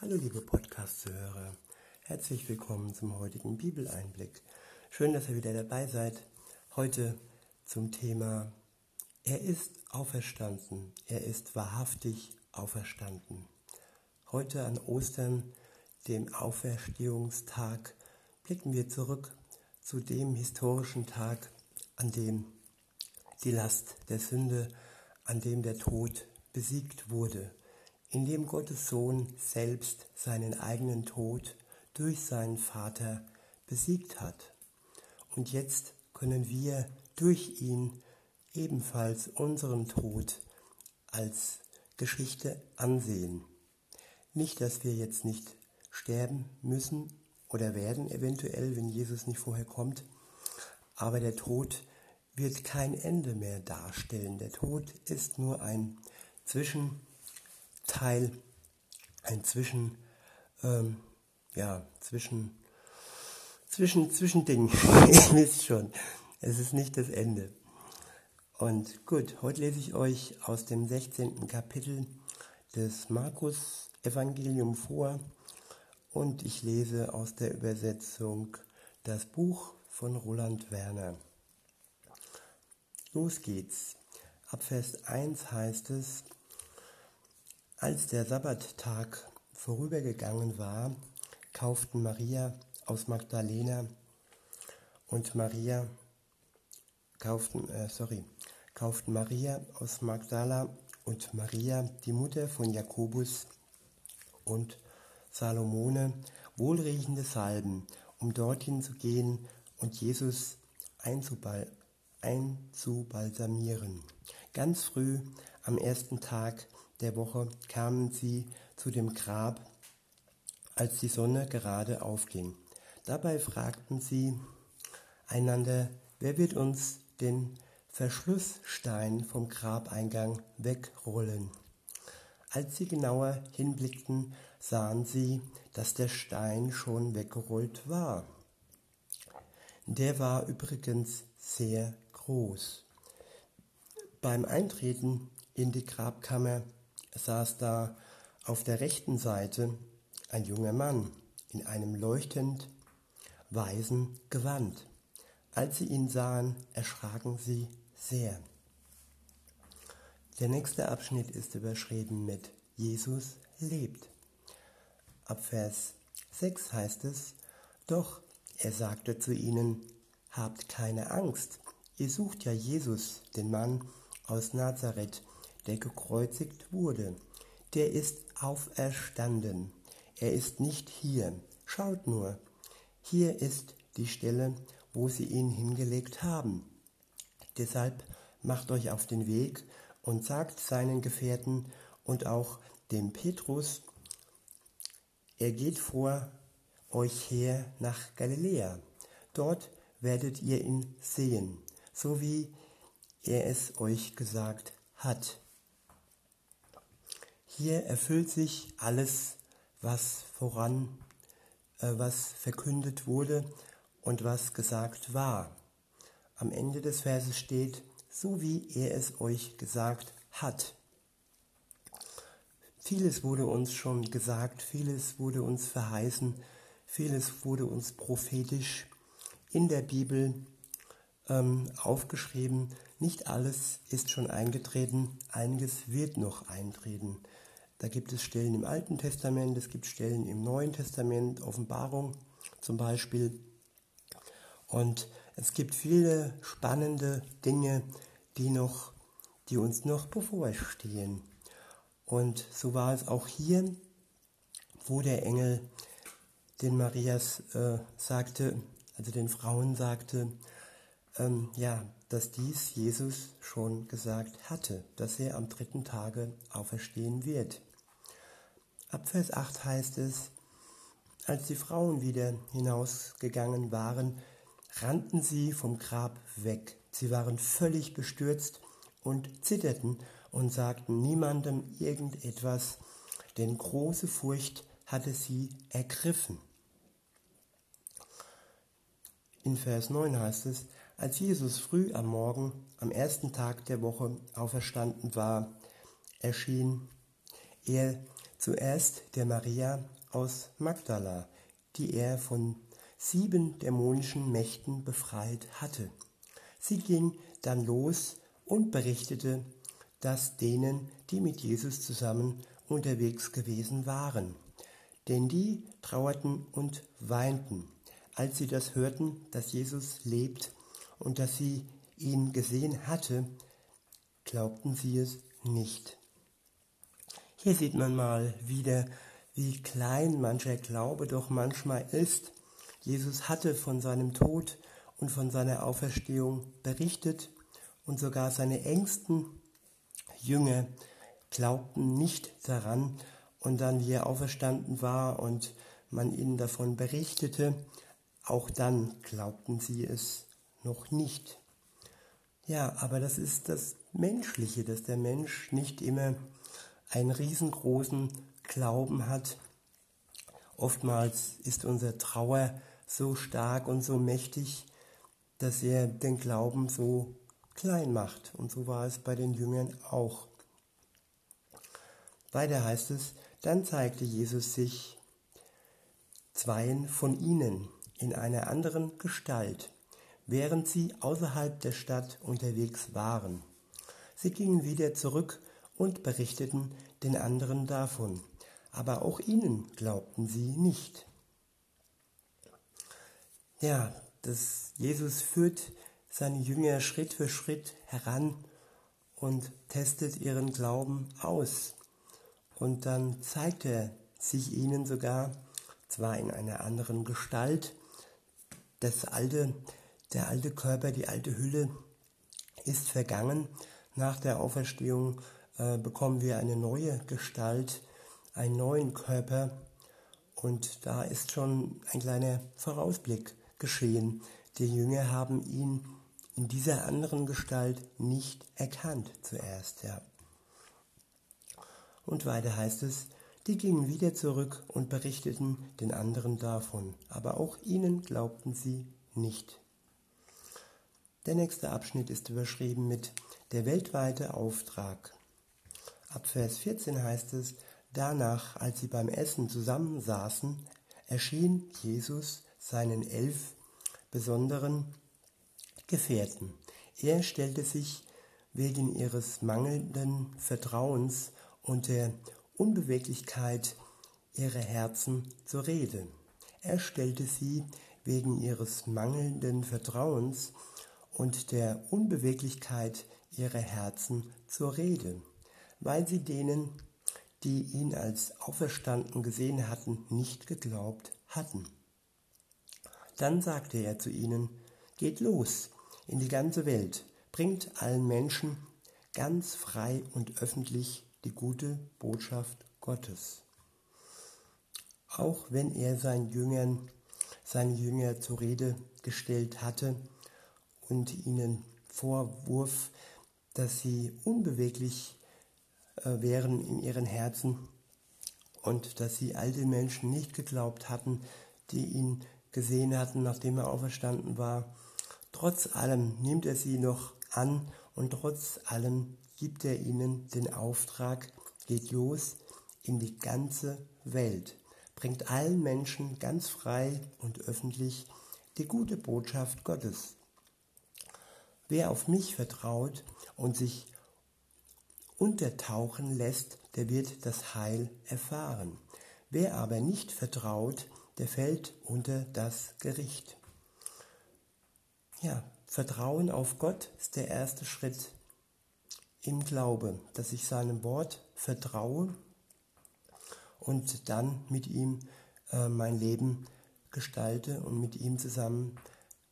Hallo liebe Podcast-Zuhörer, herzlich willkommen zum heutigen Bibeleinblick. Schön, dass ihr wieder dabei seid. Heute zum Thema Er ist auferstanden, er ist wahrhaftig auferstanden. Heute an Ostern, dem Auferstehungstag, blicken wir zurück zu dem historischen Tag, an dem die Last der Sünde, an dem der Tod besiegt wurde indem Gottes Sohn selbst seinen eigenen Tod durch seinen Vater besiegt hat. Und jetzt können wir durch ihn ebenfalls unseren Tod als Geschichte ansehen. Nicht, dass wir jetzt nicht sterben müssen oder werden eventuell, wenn Jesus nicht vorher kommt, aber der Tod wird kein Ende mehr darstellen. Der Tod ist nur ein Zwischen Teil, ein Zwischen, ähm, ja, Zwischen, Zwischen, Zwischending. Ihr wisst schon, es ist nicht das Ende. Und gut, heute lese ich euch aus dem 16. Kapitel des Markus Evangelium vor und ich lese aus der Übersetzung das Buch von Roland Werner. Los geht's. Ab Vers 1 heißt es, als der Sabbattag vorübergegangen war, kauften Maria aus Magdalena und Maria kauften, äh, sorry, kauften Maria aus Magdala und Maria, die Mutter von Jakobus und Salomone, wohlriechende Salben, um dorthin zu gehen und Jesus einzubal einzubalsamieren. Ganz früh am ersten Tag der Woche kamen sie zu dem Grab, als die Sonne gerade aufging. Dabei fragten sie einander, wer wird uns den Verschlussstein vom Grabeingang wegrollen? Als sie genauer hinblickten, sahen sie, dass der Stein schon weggerollt war. Der war übrigens sehr groß. Beim Eintreten in die Grabkammer saß da auf der rechten Seite ein junger Mann in einem leuchtend weißen Gewand. Als sie ihn sahen, erschraken sie sehr. Der nächste Abschnitt ist überschrieben mit Jesus lebt. Ab Vers 6 heißt es, doch er sagte zu ihnen, habt keine Angst, ihr sucht ja Jesus, den Mann aus Nazareth, der gekreuzigt wurde, der ist auferstanden. Er ist nicht hier. Schaut nur, hier ist die Stelle, wo sie ihn hingelegt haben. Deshalb macht euch auf den Weg und sagt seinen Gefährten und auch dem Petrus, er geht vor euch her nach Galiläa. Dort werdet ihr ihn sehen, so wie er es euch gesagt hat. Hier erfüllt sich alles, was voran, äh, was verkündet wurde und was gesagt war. Am Ende des Verses steht, so wie er es euch gesagt hat. Vieles wurde uns schon gesagt, vieles wurde uns verheißen, vieles wurde uns prophetisch in der Bibel ähm, aufgeschrieben. Nicht alles ist schon eingetreten, einiges wird noch eintreten. Da gibt es Stellen im Alten Testament, es gibt Stellen im Neuen Testament, Offenbarung zum Beispiel. Und es gibt viele spannende Dinge, die, noch, die uns noch bevorstehen. Und so war es auch hier, wo der Engel den Marias äh, sagte, also den Frauen sagte, ähm, ja, dass dies Jesus schon gesagt hatte, dass er am dritten Tage auferstehen wird. Ab Vers 8 heißt es, als die Frauen wieder hinausgegangen waren, rannten sie vom Grab weg. Sie waren völlig bestürzt und zitterten und sagten niemandem irgendetwas, denn große Furcht hatte sie ergriffen. In Vers 9 heißt es, als Jesus früh am Morgen, am ersten Tag der Woche auferstanden war, erschien er Zuerst der Maria aus Magdala, die er von sieben dämonischen Mächten befreit hatte. Sie ging dann los und berichtete das denen, die mit Jesus zusammen unterwegs gewesen waren. Denn die trauerten und weinten, als sie das hörten, dass Jesus lebt und dass sie ihn gesehen hatte, glaubten sie es nicht. Hier sieht man mal wieder, wie klein mancher Glaube doch manchmal ist. Jesus hatte von seinem Tod und von seiner Auferstehung berichtet und sogar seine engsten Jünger glaubten nicht daran und dann, wie er auferstanden war und man ihnen davon berichtete, auch dann glaubten sie es noch nicht. Ja, aber das ist das Menschliche, dass der Mensch nicht immer einen riesengroßen Glauben hat. Oftmals ist unser Trauer so stark und so mächtig, dass er den Glauben so klein macht. Und so war es bei den Jüngern auch. Weiter heißt es, dann zeigte Jesus sich zweien von ihnen in einer anderen Gestalt, während sie außerhalb der Stadt unterwegs waren. Sie gingen wieder zurück und berichteten den anderen davon, aber auch ihnen glaubten sie nicht. Ja, das Jesus führt seine Jünger Schritt für Schritt heran und testet ihren Glauben aus. Und dann zeigt er sich ihnen sogar, zwar in einer anderen Gestalt, das alte, der alte Körper, die alte Hülle ist vergangen. Nach der Auferstehung bekommen wir eine neue Gestalt, einen neuen Körper. Und da ist schon ein kleiner Vorausblick geschehen. Die Jünger haben ihn in dieser anderen Gestalt nicht erkannt zuerst. Ja. Und weiter heißt es, die gingen wieder zurück und berichteten den anderen davon, aber auch ihnen glaubten sie nicht. Der nächste Abschnitt ist überschrieben mit der weltweite Auftrag. Ab Vers 14 heißt es, danach, als sie beim Essen zusammensaßen, erschien Jesus seinen elf besonderen Gefährten. Er stellte sich wegen ihres mangelnden Vertrauens und der Unbeweglichkeit ihrer Herzen zur Rede. Er stellte sie wegen ihres mangelnden Vertrauens und der Unbeweglichkeit ihrer Herzen zur Rede, weil sie denen, die ihn als auferstanden gesehen hatten, nicht geglaubt hatten. Dann sagte er zu ihnen, Geht los, in die ganze Welt, bringt allen Menschen ganz frei und öffentlich die gute Botschaft Gottes. Auch wenn er seinen Jüngern, seine Jünger zur Rede gestellt hatte und ihnen vorwurf, dass sie unbeweglich wären in ihren Herzen und dass sie all den Menschen nicht geglaubt hatten, die ihn gesehen hatten, nachdem er auferstanden war, Trotz allem nimmt er sie noch an und trotz allem gibt er ihnen den Auftrag, geht los in die ganze Welt, bringt allen Menschen ganz frei und öffentlich die gute Botschaft Gottes. Wer auf mich vertraut und sich untertauchen lässt, der wird das Heil erfahren. Wer aber nicht vertraut, der fällt unter das Gericht. Ja, Vertrauen auf Gott ist der erste Schritt im Glaube, dass ich seinem Wort vertraue und dann mit ihm äh, mein Leben gestalte und mit ihm zusammen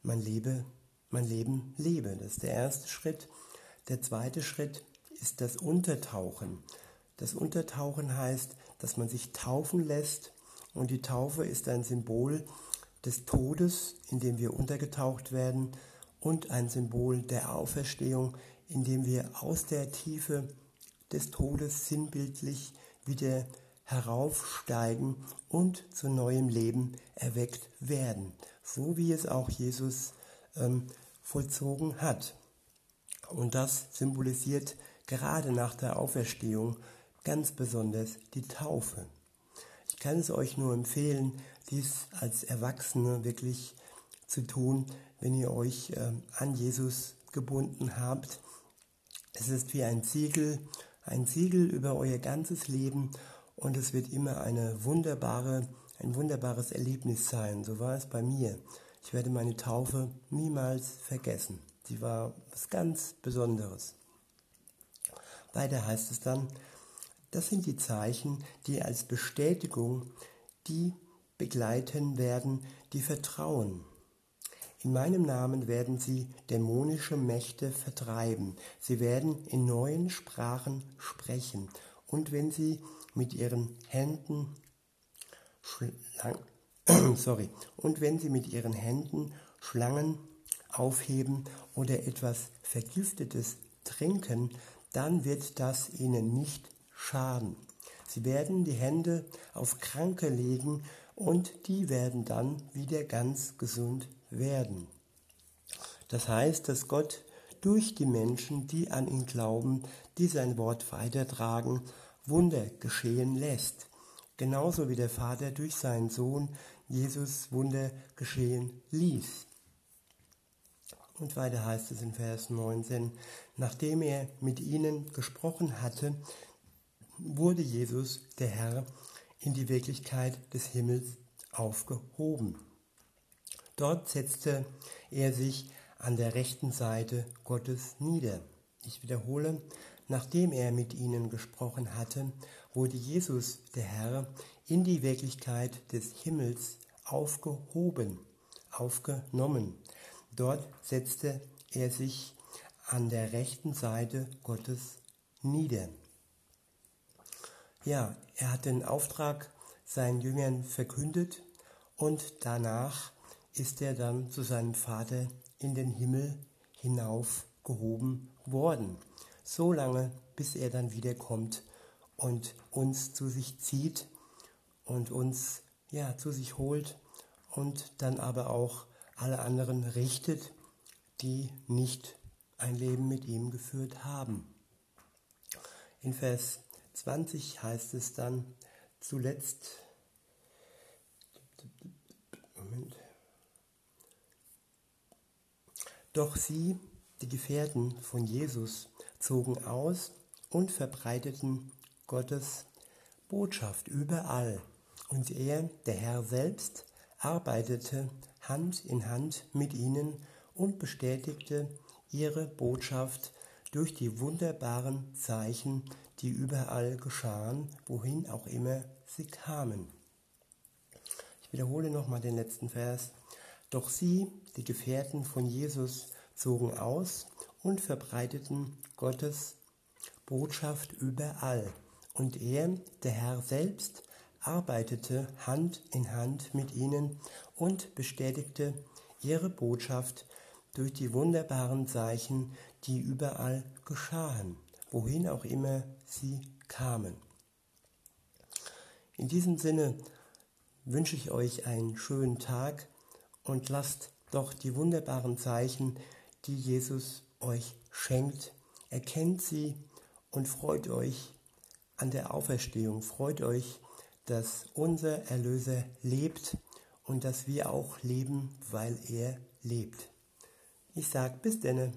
mein, Lebe, mein Leben lebe. Das ist der erste Schritt. Der zweite Schritt ist das Untertauchen. Das Untertauchen heißt, dass man sich taufen lässt und die Taufe ist ein Symbol des Todes, in dem wir untergetaucht werden, und ein Symbol der Auferstehung, in dem wir aus der Tiefe des Todes sinnbildlich wieder heraufsteigen und zu neuem Leben erweckt werden, so wie es auch Jesus ähm, vollzogen hat. Und das symbolisiert gerade nach der Auferstehung ganz besonders die Taufe. Ich kann es euch nur empfehlen, dies als Erwachsene wirklich zu tun, wenn ihr euch äh, an Jesus gebunden habt. Es ist wie ein Siegel, ein Siegel über euer ganzes Leben und es wird immer eine wunderbare, ein wunderbares Erlebnis sein. So war es bei mir. Ich werde meine Taufe niemals vergessen. Sie war was ganz Besonderes. Weiter heißt es dann, das sind die Zeichen, die als Bestätigung die begleiten werden, die vertrauen. In meinem Namen werden sie dämonische Mächte vertreiben. Sie werden in neuen Sprachen sprechen. Und wenn sie mit ihren Händen sorry, und wenn sie mit ihren Händen Schlangen aufheben oder etwas Vergiftetes trinken, dann wird das ihnen nicht schaden. Sie werden die Hände auf Kranke legen und die werden dann wieder ganz gesund werden. Das heißt, dass Gott durch die Menschen, die an ihn glauben, die sein Wort weitertragen, Wunder geschehen lässt. Genauso wie der Vater durch seinen Sohn Jesus Wunder geschehen ließ. Und weiter heißt es in Vers 19, nachdem er mit ihnen gesprochen hatte, wurde Jesus, der Herr, in die Wirklichkeit des Himmels aufgehoben. Dort setzte er sich an der rechten Seite Gottes nieder. Ich wiederhole, nachdem er mit ihnen gesprochen hatte, wurde Jesus, der Herr, in die Wirklichkeit des Himmels aufgehoben, aufgenommen. Dort setzte er sich an der rechten Seite Gottes nieder. Ja, er hat den Auftrag seinen Jüngern verkündet und danach ist er dann zu seinem Vater in den Himmel hinaufgehoben worden. So lange, bis er dann wiederkommt und uns zu sich zieht und uns ja zu sich holt und dann aber auch alle anderen richtet, die nicht ein Leben mit ihm geführt haben. In Vers 20 heißt es dann zuletzt, Moment, doch sie, die Gefährten von Jesus, zogen aus und verbreiteten Gottes Botschaft überall. Und er, der Herr selbst, arbeitete Hand in Hand mit ihnen und bestätigte ihre Botschaft durch die wunderbaren Zeichen, die überall geschahen, wohin auch immer sie kamen. Ich wiederhole nochmal den letzten Vers. Doch sie, die Gefährten von Jesus, zogen aus und verbreiteten Gottes Botschaft überall. Und er, der Herr selbst, arbeitete Hand in Hand mit ihnen und bestätigte ihre Botschaft durch die wunderbaren Zeichen, die überall geschahen, wohin auch immer sie kamen. In diesem Sinne wünsche ich euch einen schönen Tag und lasst doch die wunderbaren Zeichen, die Jesus euch schenkt, erkennt sie und freut euch an der Auferstehung, freut euch, dass unser Erlöser lebt und dass wir auch leben, weil er lebt. Ich sage bis denne.